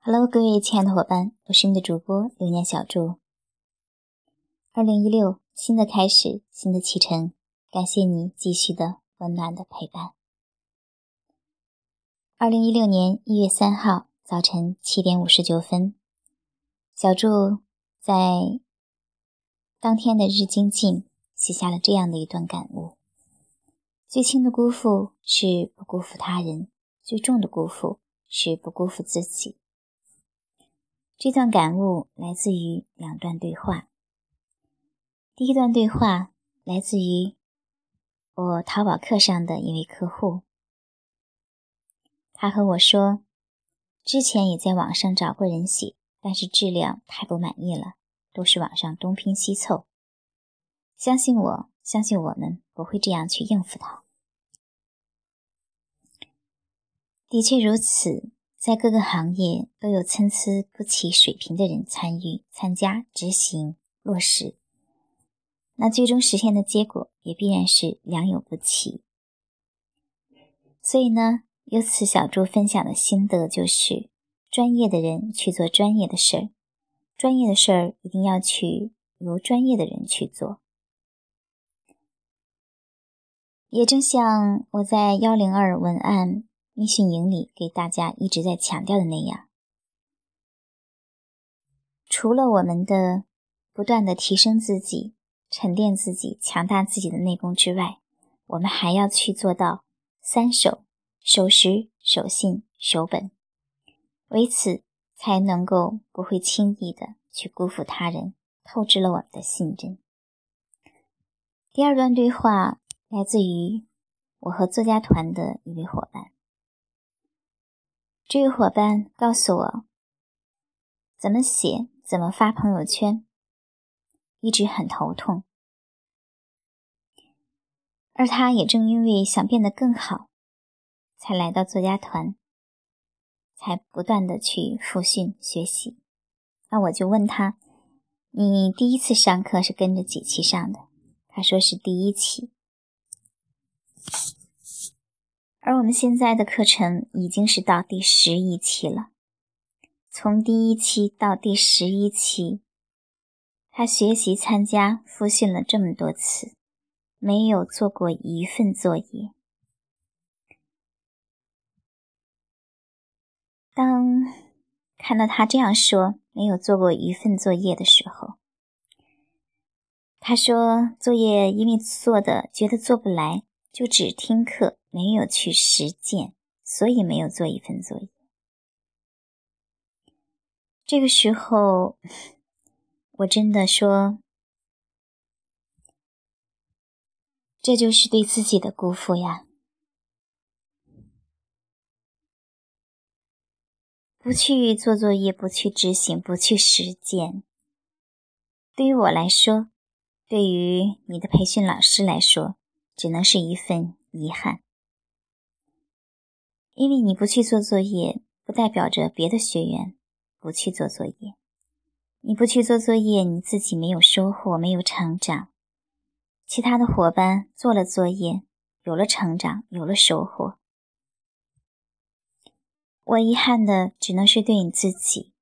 Hello，各位亲爱的伙伴，我是你的主播流年小筑。二零一六，新的开始，新的启程，感谢你继续的温暖的陪伴。二零一六年一月三号早晨七点五十九分，小筑在当天的日精进写下了这样的一段感悟：最轻的辜负是不辜负他人，最重的辜负是不辜负自己。这段感悟来自于两段对话。第一段对话来自于我淘宝课上的一位客户，他和我说，之前也在网上找过人写，但是质量太不满意了，都是网上东拼西凑。相信我，相信我们不会这样去应付他。的确如此。在各个行业都有参差不齐水平的人参与、参加、执行、落实，那最终实现的结果也必然是良莠不齐。所以呢，由此小猪分享的心得就是：专业的人去做专业的事儿，专业的事儿一定要去由专业的人去做。也正像我在幺零二文案。密训营里给大家一直在强调的那样，除了我们的不断的提升自己、沉淀自己、强大自己的内功之外，我们还要去做到三守：守时、守信、守本，为此才能够不会轻易的去辜负他人，透支了我们的信任。第二段对话来自于我和作家团的一位伙伴。这位伙伴告诉我，怎么写、怎么发朋友圈，一直很头痛。而他也正因为想变得更好，才来到作家团，才不断的去复训学习。那我就问他：“你第一次上课是跟着几期上的？”他说是第一期。而我们现在的课程已经是到第十一期了，从第一期到第十一期，他学习、参加、复训了这么多次，没有做过一份作业。当看到他这样说没有做过一份作业的时候，他说作业因为做的觉得做不来，就只听课。没有去实践，所以没有做一份作业。这个时候，我真的说，这就是对自己的辜负呀！不去做作业，不去执行，不去实践，对于我来说，对于你的培训老师来说，只能是一份遗憾。因为你不去做作业，不代表着别的学员不去做作业。你不去做作业，你自己没有收获，没有成长。其他的伙伴做了作业，有了成长，有了收获。我遗憾的只能是对你自己，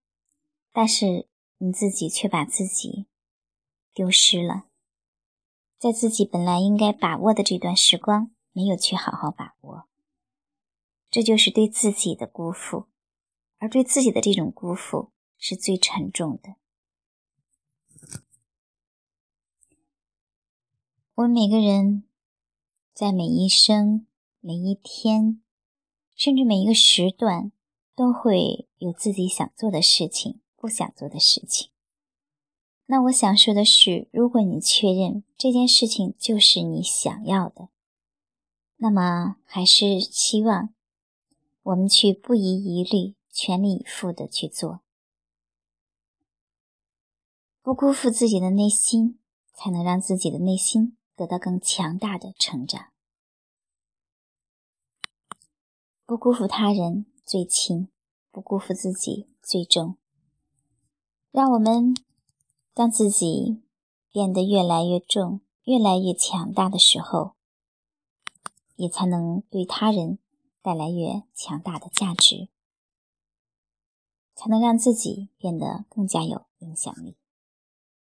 但是你自己却把自己丢失了，在自己本来应该把握的这段时光，没有去好好把握。这就是对自己的辜负，而对自己的这种辜负是最沉重的。我们每个人在每一生、每一天，甚至每一个时段，都会有自己想做的事情，不想做的事情。那我想说的是，如果你确认这件事情就是你想要的，那么还是希望。我们去不遗余力、全力以赴的去做，不辜负自己的内心，才能让自己的内心得到更强大的成长。不辜负他人最轻，不辜负自己最重。让我们当自己变得越来越重、越来越强大的时候，也才能对他人。带来越强大的价值，才能让自己变得更加有影响力。